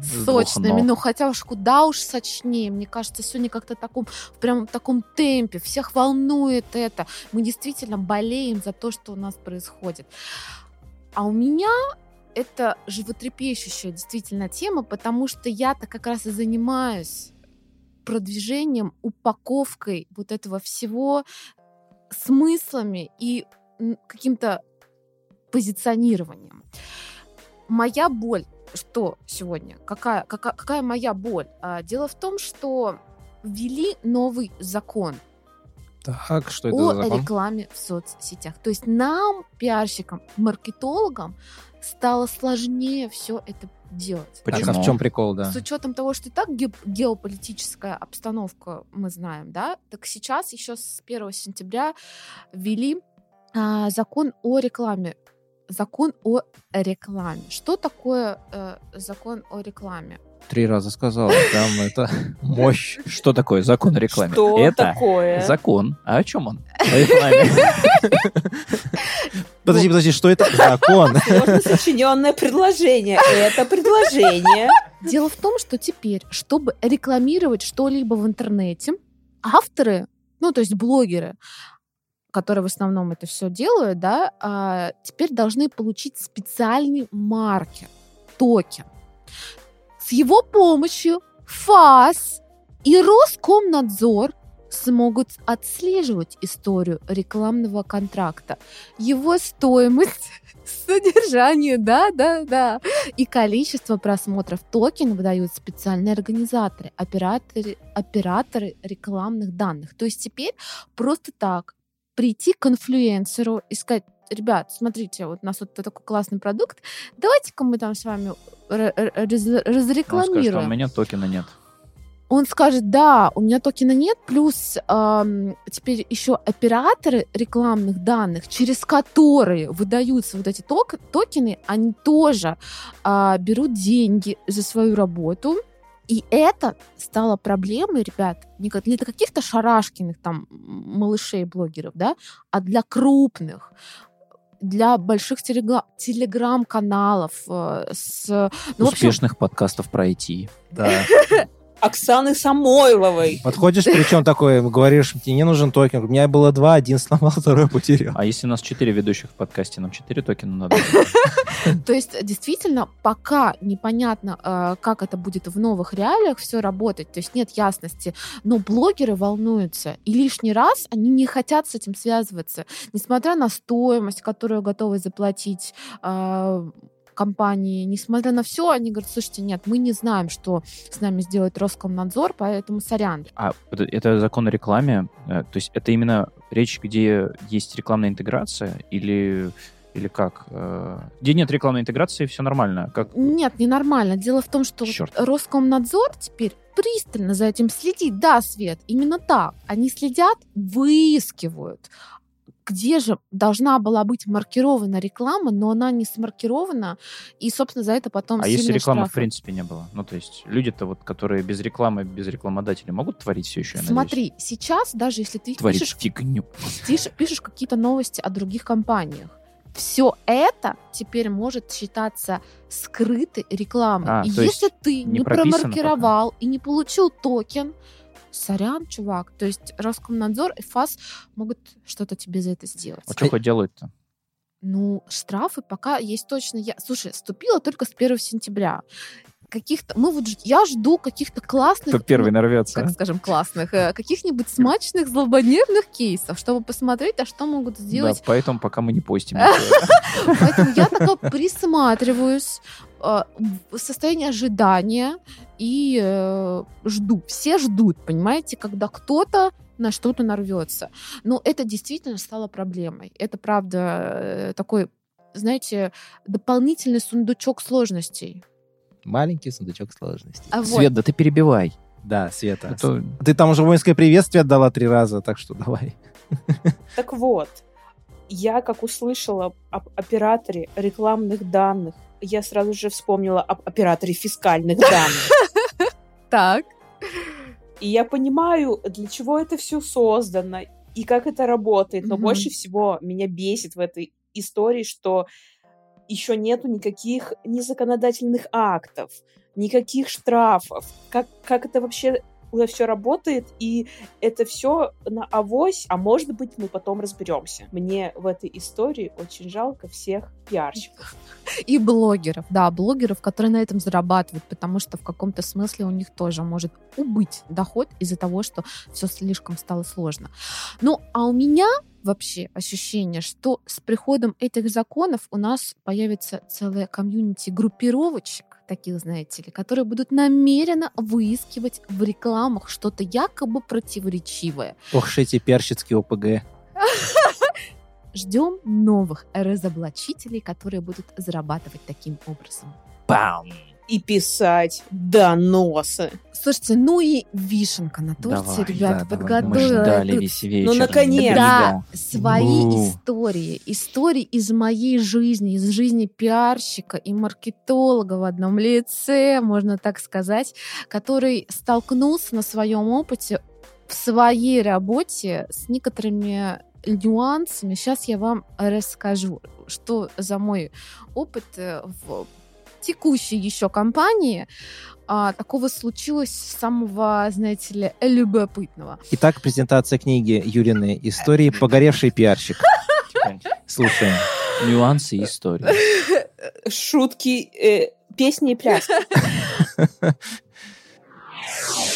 с сочными. ног. Ну, хотя уж куда уж сочнее. Мне кажется, сегодня как-то таком, в прям таком темпе. Всех волнует это. Мы действительно болеем за то, что у нас происходит. А у меня это животрепещущая действительно тема, потому что я-то как раз и занимаюсь продвижением, упаковкой вот этого всего смыслами и каким-то позиционированием. Моя боль, что сегодня? Какая, какая, какая моя боль? А, Дело в том, что ввели новый закон Так, что это о за закон? рекламе в соцсетях. То есть нам, пиарщикам, маркетологам, стало сложнее все это делать. Так, а Почему? в чем прикол, да? С учетом того, что и так ге- геополитическая обстановка мы знаем, да, так сейчас еще с 1 сентября ввели а, закон о рекламе. Закон о рекламе. Что такое э, закон о рекламе? Три раза сказал. Там это мощь. Что такое закон о рекламе? Что Это такое? закон. А о чем он? О рекламе. Подожди, подожди, что это? Закон. Сложно сочиненное предложение. Это предложение. Дело в том, что теперь, чтобы рекламировать что-либо в интернете, авторы, ну, то есть блогеры, которые в основном это все делают, да, а, теперь должны получить специальный маркер, токен. С его помощью ФАС и Роскомнадзор смогут отслеживать историю рекламного контракта, его стоимость, содержание, да, да, да, и количество просмотров токенов выдают специальные организаторы, операторы, операторы рекламных данных. То есть теперь просто так прийти к инфлюенсеру и сказать, ребят, смотрите, вот у нас вот такой классный продукт, давайте-ка мы там с вами р- р- раз- Он скажет, разрекламируем. «А у меня токена нет. Он скажет, да, у меня токена нет, плюс ам, теперь еще операторы рекламных данных, через которые выдаются вот эти ток- токены, они тоже а, берут деньги за свою работу. И это стало проблемой, ребят, не для каких-то шарашкиных там малышей-блогеров, да, а для крупных для больших телегра- телеграм-каналов э, с ну, в общем, Успешных подкастов про IT. Да. Оксаны Самойловой. Подходишь, причем такой, говоришь, мне не нужен токен. У меня было два, один сломал, второй потерял. А если у нас четыре ведущих в подкасте, нам четыре токена надо? То есть, действительно, пока непонятно, э, как это будет в новых реалиях все работать, то есть нет ясности, но блогеры волнуются, и лишний раз они не хотят с этим связываться, несмотря на стоимость, которую готовы заплатить э, компании, несмотря на все, они говорят, слушайте, нет, мы не знаем, что с нами сделает Роскомнадзор, поэтому сорян. А это- закон о рекламе? э, То есть это именно речь, где есть рекламная интеграция или или как? Э, Где нет рекламной интеграции, все нормально. Как Нет, ненормально. Дело в том, что Чёрт. Роскомнадзор теперь пристально за этим следит. Да, Свет, именно так. Они следят, выискивают. Где же должна была быть маркирована реклама, но она не смаркирована, и, собственно, за это потом А если рекламы в штрафы. принципе не было? Ну, то есть люди-то вот, которые без рекламы, без рекламодателей могут творить все еще, я надеюсь? Смотри, сейчас даже если ты Творить пишешь, фигню. пишешь, пишешь какие-то новости о других компаниях, все это теперь может считаться скрытой рекламой. А, и если ты не промаркировал и не получил токен, сорян, чувак. То есть Роскомнадзор и ФАС могут что-то тебе за это сделать. А что хоть делают-то? Ну, штрафы пока есть точно. Я... Слушай, вступила только с 1 сентября. Каких-то... Мы вот... Я жду каких-то классных... Кто первый ну, нарвется. как скажем, классных, э, каких-нибудь смачных, злободневных кейсов, чтобы посмотреть, а что могут Да, сделать поэтому пока мы не постим. Поэтому я такая присматриваюсь, э, в состоянии ожидания и э, жду. Все ждут, понимаете, когда кто-то на что-то нарвется. Но это действительно стало проблемой. Это, правда, э, такой, знаете, дополнительный сундучок сложностей. Маленький сундучок сложностей. А вот, Свет, да ты перебивай. Да, Света. А то- Ты там уже воинское приветствие отдала три раза, так что давай. Так вот, я как услышала об операторе рекламных данных, я сразу же вспомнила об операторе фискальных данных. так, И я понимаю, для чего это все создано и как это работает. Но Мгм. больше всего меня бесит в этой истории, что еще нету никаких незаконодательных актов, никаких штрафов. Как, как это вообще все работает, и это все на авось, а может быть, мы потом разберемся. Мне в этой истории очень жалко всех пиарщиков. и блогеров, да, блогеров, которые на этом зарабатывают, потому что в каком-то смысле у них тоже может убыть доход из-за того, что все слишком стало сложно. Ну, а у меня вообще ощущение, что с приходом этих законов у нас появится целая комьюнити группировочек, таких, знаете ли, которые будут намеренно выискивать в рекламах что-то якобы противоречивое. Ох, эти перщицкие ОПГ. Ждем новых разоблачителей, которые будут зарабатывать таким образом. Бам! И писать доносы. Слушайте, ну и вишенка на торте, Давай, ребята, да, давай, Мы подготовила. ждали тут весь вечер. Ну, наконец! Да, свои Ну. истории. Истории из моей жизни, из жизни пиарщика и маркетолога в одном лице, можно так сказать, который столкнулся на своем опыте в своей работе с некоторыми нюансами. Сейчас я вам расскажу, что за мой опыт э, в текущей еще компании а, такого случилось самого, знаете ли, любопытного. Итак, презентация книги Юрины «Истории. Погоревший пиарщик». Слушаем. Нюансы истории. Шутки, э, песни и пляски.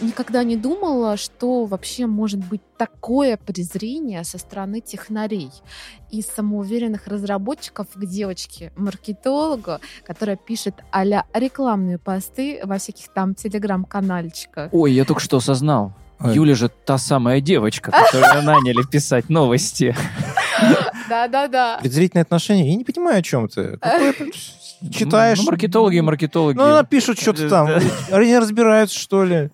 Никогда не думала, что вообще может быть такое презрение со стороны технарей и самоуверенных разработчиков к девочке-маркетологу, которая пишет а рекламные посты во всяких там телеграм-канальчиках. Ой, я только что осознал. Ой. Юля же та самая девочка, которую наняли писать новости. Да-да-да. Презрительное отношение? Я не понимаю, о чем ты. Какое ты читаешь? Ну, маркетологи и маркетологи. Ну, она пишут что-то там. Они не разбираются, что ли?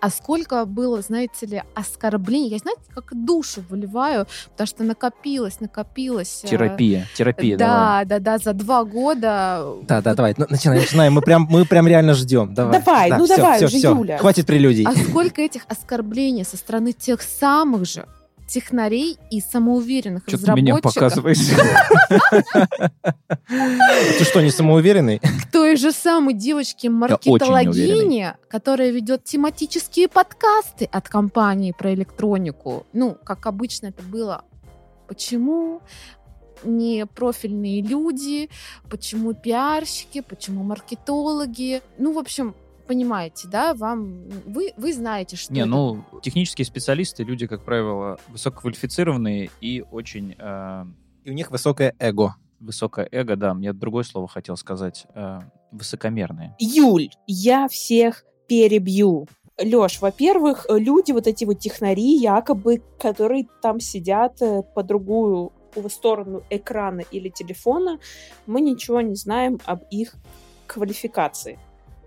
А сколько было, знаете ли, оскорблений. Я, знаете, как душу выливаю, потому что накопилось, накопилось. э, Терапия, терапия, давай. Да, да, да, за два года. Да, да, давай, ну, начинаем, начинаем. Мы прям, мы прям реально ждем. Давай, Давай, Да, ну всё, давай всё, уже, всё. Юля. Хватит прелюдий. А сколько этих оскорблений со стороны тех самых же технарей и самоуверенных Что ты меня разработчиков показываешь? Ты что, не самоуверенный? к той же самой девочке уверенный. маркетологине, которая ведет тематические подкасты от компании про электронику. Ну, как обычно это было. Почему не профильные люди, почему пиарщики, почему маркетологи. Ну, в общем, понимаете, да, вам вы, вы знаете, что Не, это ну, технические специалисты, люди, как правило, высококвалифицированные и очень э, И у них высокое эго. высокое эго, да, мне другое слово хотел сказать, э, высокомерные. Юль, я всех перебью. Лёш, во-первых, э, люди, вот эти вот технари, якобы, которые там сидят э, по другую сторону экрана или телефона, мы ничего не знаем об их квалификации.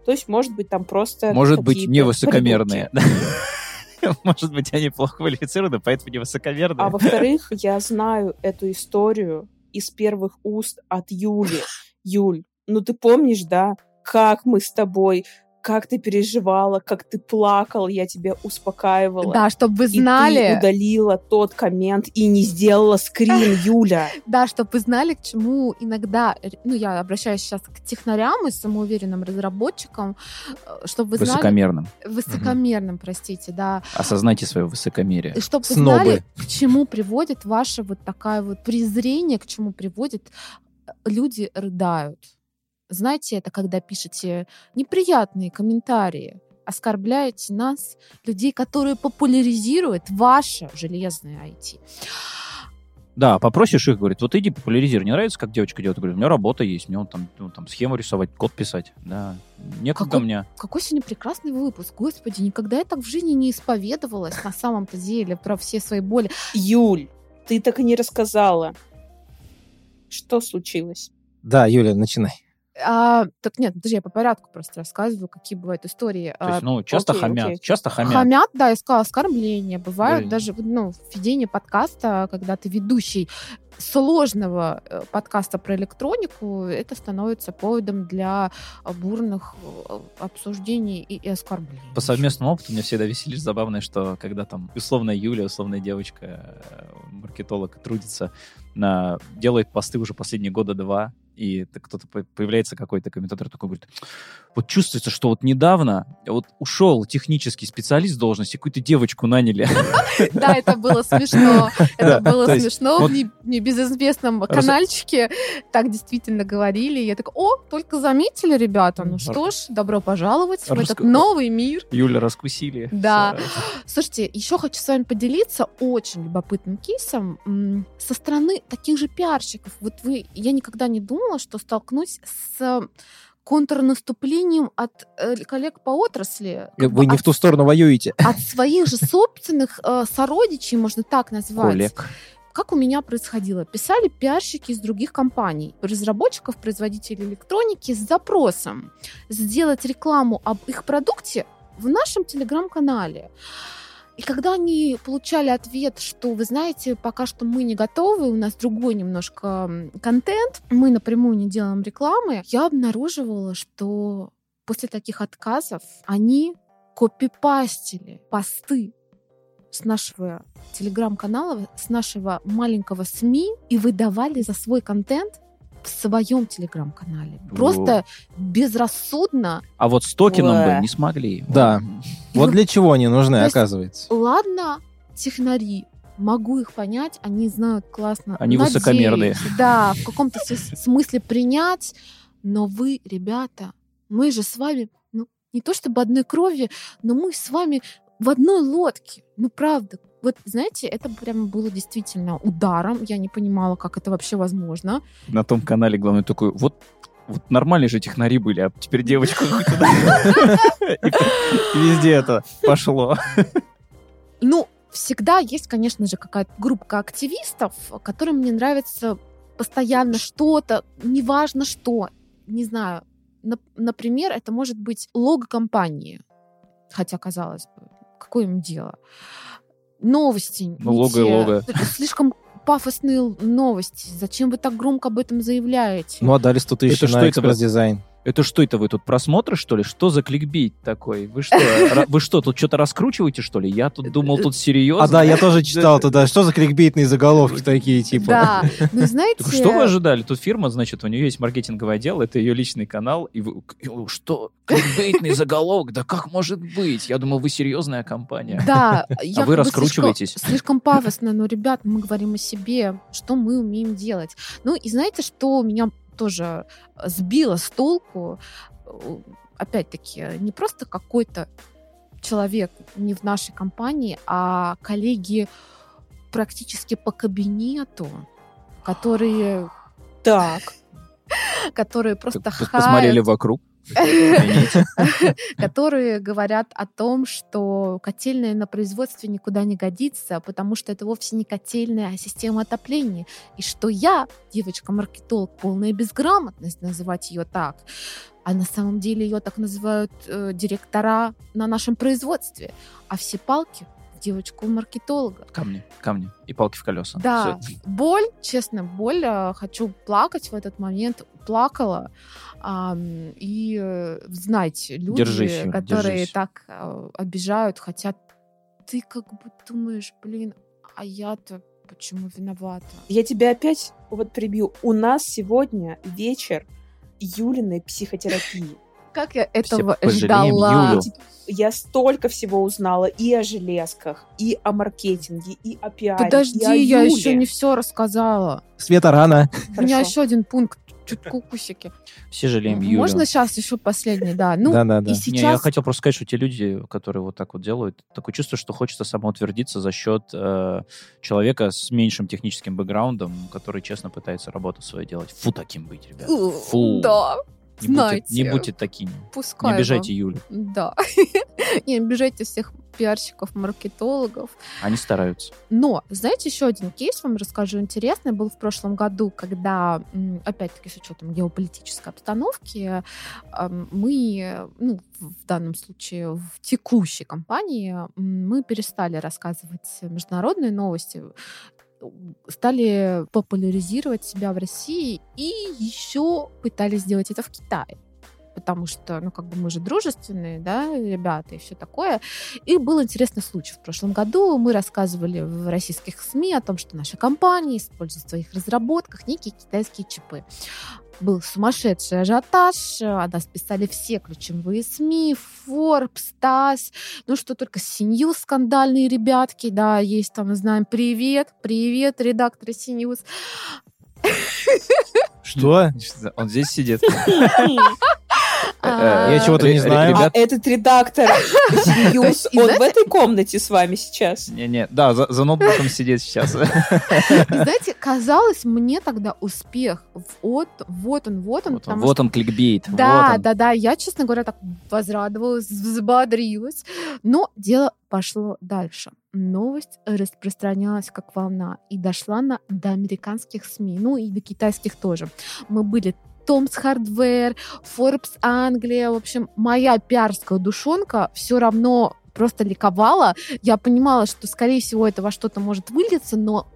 То есть, может быть, там просто Может быть, невысокомерные. Может быть, они плохо квалифицированы, поэтому невысокомерные. А во-вторых, я знаю эту историю из первых уст от Юли. Юль, ну ты помнишь, да, как мы с тобой как ты переживала, как ты плакал, я тебя успокаивала. Да, чтобы вы И знали. ты удалила тот коммент и не сделала скрин, Юля. Да, чтобы вы знали, к чему иногда, ну, я обращаюсь сейчас к технарям и самоуверенным разработчикам, чтобы вы знали... Высокомерным. Высокомерным, простите, да. Осознайте свое высокомерие. И чтобы вы знали, к чему приводит ваше вот такое вот презрение, к чему приводит э, люди рыдают. Знаете, это когда пишете неприятные комментарии, оскорбляете нас, людей, которые популяризируют ваше железное IT. Да, попросишь их, говорит, вот иди популяризируй. Не нравится, как девочка делает? Говорит, у меня работа есть, мне он там, ну, там схему рисовать, код писать. Да, некогда Какой- мне. Какой сегодня прекрасный выпуск, господи, никогда я так в жизни не исповедовалась на самом-то деле про все свои боли. Юль, ты так и не рассказала. Что случилось? Да, Юля, начинай. А, так нет, подожди, я по порядку просто рассказываю, какие бывают истории. То есть, А, ну, часто окей, хамят, окей. часто хамят. Хамят, да, я сказала, оскорбления. Бывают Блин. даже ну, в ведении подкаста, когда ты ведущий сложного э, подкаста про электронику, это становится поводом для э, бурных э, обсуждений и, и оскорблений. По совместному опыту мне всегда веселишь забавно, что когда там условная Юля, условная девочка, э, маркетолог, трудится, на, делает посты уже последние года два, и кто-то по- появляется какой-то комментатор такой говорит, вот чувствуется, что вот недавно вот ушел технический специалист должности, какую-то девочку наняли. Да, это было смешно. Это было смешно. В не- небезызвестном канальчике так действительно говорили. Я такая, о, только заметили, ребята. Ну что ж, добро пожаловать в этот новый мир. Юля раскусили. Да. Слушайте, еще хочу с вами поделиться очень любопытным кейсом со стороны таких же пиарщиков. Вот вы, я никогда не думала, что столкнусь с контрнаступлением от э, коллег по отрасли. бы Вы не от, в ту сторону воюете. от своих же собственных э, сородичей, можно так назвать. Коллег. Как у меня происходило? Писали пиарщики из других компаний, разработчиков, производителей электроники с запросом сделать рекламу об их продукте в нашем телеграм-канале. И когда они получали ответ, что, вы знаете, пока что мы не готовы, у нас другой немножко контент, мы напрямую не делаем рекламы, я обнаруживала, что после таких отказов они копипастили посты с нашего телеграм-канала, с нашего маленького СМИ и выдавали за свой контент в своем телеграм-канале. Просто безрассудно. А вот с токеном Уэ. бы не смогли. Да. И Вот для чего они нужны, оказывается. Ладно, технари, могу их понять, они знают классно. Они надеюсь, высокомерные. Да, в каком-то смысле принять, но вы, ребята, мы же с вами, ну, не то чтобы одной крови, но мы с вами в одной лодке. Ну, правда. Вот, знаете, это прямо было действительно ударом. Я не понимала, как это вообще возможно. На том канале главный такой, вот вот нормальные же технари были, а теперь и везде это пошло. Ну, всегда есть, конечно же, какая-то группа активистов, которым мне нравится постоянно что-то, неважно что, не знаю. Нап- Например, это может быть лого компании. Хотя, казалось бы, какое им дело? Новости. Ну, лого и лого. Слишком пафосные новости. Зачем вы так громко об этом заявляете? Ну, отдали 100 тысяч Это на это экспресс-дизайн. Это что это вы тут просмотры, что ли? Что за кликбейт такой? Вы что, вы что, тут что-то раскручиваете, что ли? Я тут думал, тут серьезно. А да, я тоже читал туда. Что за кликбейтные заголовки такие, типа? Да, ну знаете... Что вы ожидали? Тут фирма, значит, у нее есть маркетинговый отдел, это ее личный канал. И вы, что? Кликбейтный заголовок? Да как может быть? Я думал, вы серьезная компания. Да, я А вы раскручиваетесь. Слишком, слишком пафосно, но, ребят, мы говорим о себе, что мы умеем делать. Ну, и знаете, что меня тоже сбило с толку? Э, Опять-таки, не просто какой-то человек не в нашей компании, а коллеги практически по кабинету, которые, Так. которые просто Посмотрели вокруг. Которые говорят о том, что котельная на производстве никуда не годится, потому что это вовсе не котельная, а система отопления. И что я, девочка-маркетолог, полная безграмотность называть ее так. А на самом деле ее так называют э, директора на нашем производстве. А все палки девочку-маркетолога. Камни, камни и палки в колеса. Да, Всё. боль, честно, боль. э, Хочу плакать в этот момент. Плакала. И э, знаете, люди, Держись, которые держись. так э, обижают, хотят, ты как бы думаешь, блин, а я-то почему виновата? Я тебя опять вот прибью. У нас сегодня вечер Юлиной психотерапии. Как я этого пожалеем ждала. Юлю. Я столько всего узнала и о железках, и о маркетинге, и о пиаре, и о Подожди, я Юле. еще не все рассказала. Света рано. У меня Хорошо. еще один пункт. Чуть кукусики. Все жалеем Юлю. Можно сейчас еще последний, да. Ну, Да-да-да. и Не, я сейчас... хотел просто сказать, что те люди, которые вот так вот делают, такое чувство, что хочется самоутвердиться за счет э, человека с меньшим техническим бэкграундом, который честно пытается работу свою делать. Фу таким быть, ребят. Фу. Да, Не будьте, знаете. не будьте такими. пускай Не обижайте вам. Юлю. Да. Не обижайте всех пиарщиков, маркетологов. Они стараются. Но, знаете, еще один кейс вам расскажу интересный. Был в прошлом году, когда, опять-таки, с учетом геополитической обстановки, мы, ну, в данном случае, в текущей компании, мы перестали рассказывать международные новости, стали популяризировать себя в России и еще пытались сделать это в Китае. Потому что, ну, как бы мы же дружественные, да, ребята и все такое. И был интересный случай. В прошлом году мы рассказывали в российских СМИ о том, что наша компания использует в своих разработках некие китайские чипы. Был сумасшедший ажиотаж, о нас писали все ключевые СМИ, Forbes, TASS, ну что только CNews скандальные ребятки, да, есть там, знаем, привет, привет, редакторы CNews. Что? Он здесь сидит. А, Я чего-то не знаю. А этот редактор И он в этой комнате с вами сейчас? Не-не, да, за, ноутбуком сидит сейчас. И знаете, казалось мне тогда успех. Вот, вот он, вот он. Вот он, кликбейт. Да, да, да. Я, честно говоря, так возрадовалась, взбодрилась. Но дело пошло дальше. Новость распространялась как волна и дошла на, до американских СМИ, ну и до китайских тоже. Мы были Томс Hardware, Forbes Англия. В общем, моя пиарская душонка все равно просто ликовала. Я понимала, что, скорее всего, это во что-то может вылиться, но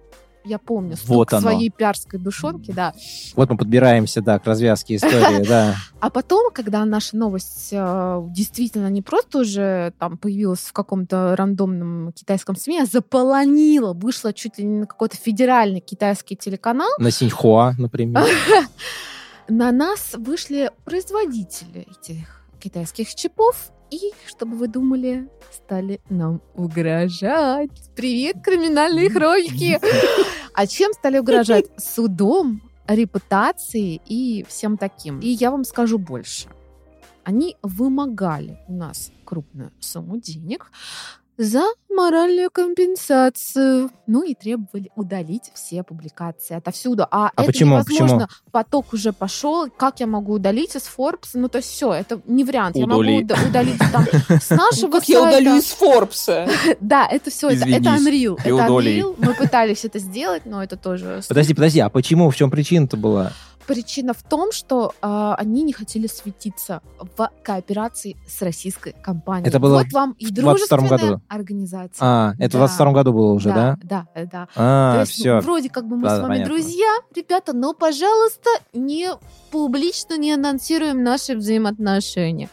я помню стук Вот оно. своей пиарской душонки, да. Вот мы подбираемся, да, к развязке истории, да. А потом, когда наша новость э, действительно не просто уже там появилась в каком-то рандомном китайском СМИ, а заполонила, вышла чуть ли не на какой-то федеральный китайский телеканал, На Синьхуа, например. на нас вышли производители этих китайских чипов и, чтобы вы думали, стали нам угрожать. Привет, криминальные хроники! А чем стали угрожать? Судом, репутацией и всем таким. И я вам скажу больше. Они вымогали у нас крупную сумму денег за моральную компенсацию. Ну и требовали удалить все публикации отовсюду. А, А это почему? невозможно. Поток уже пошел. Как я могу удалить из Forbes? Ну, то есть все, это не вариант. Я могу Удали. уда- удалить там с нашего Как я удалю из Форбса? Да, это все, это, Unreal. Это удали. Unreal. Мы пытались это сделать, но это тоже... Подожди, подожди, а почему? В чем причина-то была? Причина в том, что а, они не хотели светиться в кооперации с российской компанией. Это было вот вам и в 22-м дружественная году? организация. А, это в Да. 22 году было уже, да? Да, да, да. То А, есть, все. вроде как бы мы Да, с вами понятно. друзья, ребята, но, пожалуйста, не публично не анонсируем наши взаимоотношения.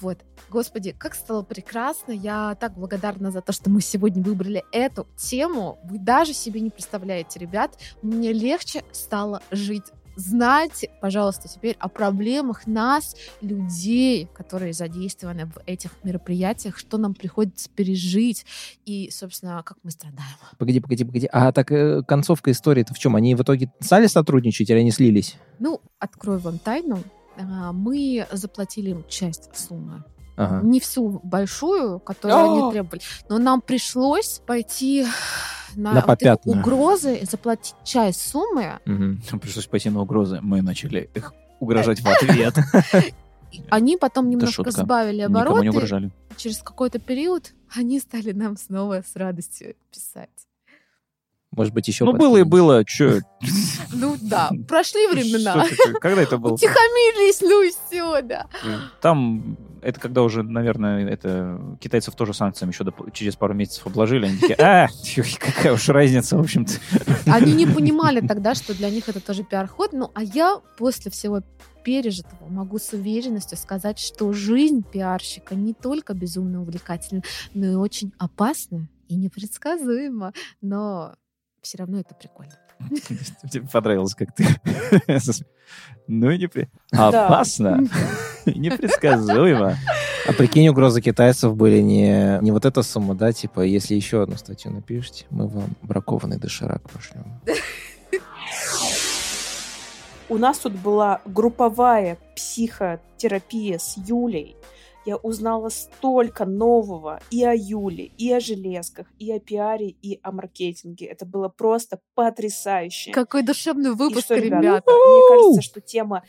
Вот. Господи, как стало прекрасно. Я так благодарна за то, что мы сегодня выбрали эту тему. Вы даже себе не представляете, ребят. Мне легче стало жить. Знайте, пожалуйста, теперь о проблемах нас, людей, которые задействованы в этих мероприятиях, что нам приходится пережить и, собственно, как мы страдаем. Погоди, погоди, погоди. А так э, концовка истории-то в чем? Они в итоге стали сотрудничать или они слились? Ну, открою вам тайну. А, Мы заплатили им часть суммы. Ага. Не всю большую, которую О! они требовали. Но нам пришлось пойти на, На вот эти угрозы и заплатить часть суммы. Мгм. Пришлось пойти на угрозы. Мы начали их угрожать в ответ. И Они потом немножко сбавили обороты. Через какой-то период они стали нам снова с радостью писать. Может быть, еще Ну, было и было, что? Ну да, прошли времена. Когда это было? Утихомирились, ну и все, да. Там, это когда уже, наверное, это китайцев тоже санкциями еще через пару месяцев обложили. Они такие, а, какая уж разница, в общем-то. Они не понимали тогда, что для них это тоже пиар-ход. Ну, а я после всего пережитого могу с уверенностью сказать, что жизнь пиарщика не только безумно увлекательна, но и очень опасна и непредсказуема. Но все равно это прикольно. Тебе понравилось, как ты... Ну, не при- опасно, непредсказуемо. А прикинь, угрозы китайцев были не, не вот эта сумма, да, типа, если еще одну статью напишите, мы вам бракованный доширак пошлем. У нас тут была групповая психотерапия с Юлей. Я узнала столько нового и о Юле, и о железках, и о пиаре, и о маркетинге. Это было просто потрясающе. Какой душевный И выпуск, что, ребята, ребята. мне кажется, что тема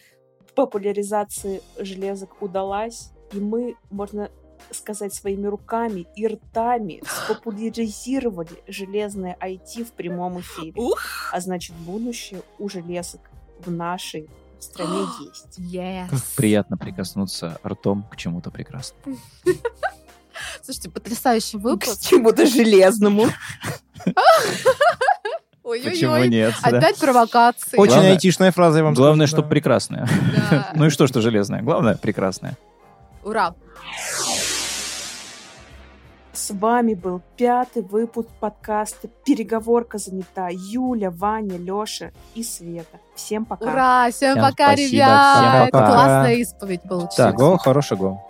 популяризации железок удалась, и мы, можно сказать, своими руками и ртами спопуляризировали железное IT в прямом эфире. Ух! А значит, будущее у железок в нашей стране есть. Yes. Приятно прикоснуться ртом к чему-то прекрасному. Слушайте, потрясающий К выпуск. чему-то железному. Почему нет? да? Опять провокации. Очень Главное- айтишная фраза, я вам Главное, скажу, что да. прекрасное. Да. Ну и что, что железное? Главное, прекрасное. Ура. С вами был пятый выпуск подкаста «Переговорка занята». Юля, Ваня, Леша и Света. Всем пока. Ура. Всем Всем пока, спасибо, ребят. всем пока. Классная исповедь получилась. Так, гол, хороший гол.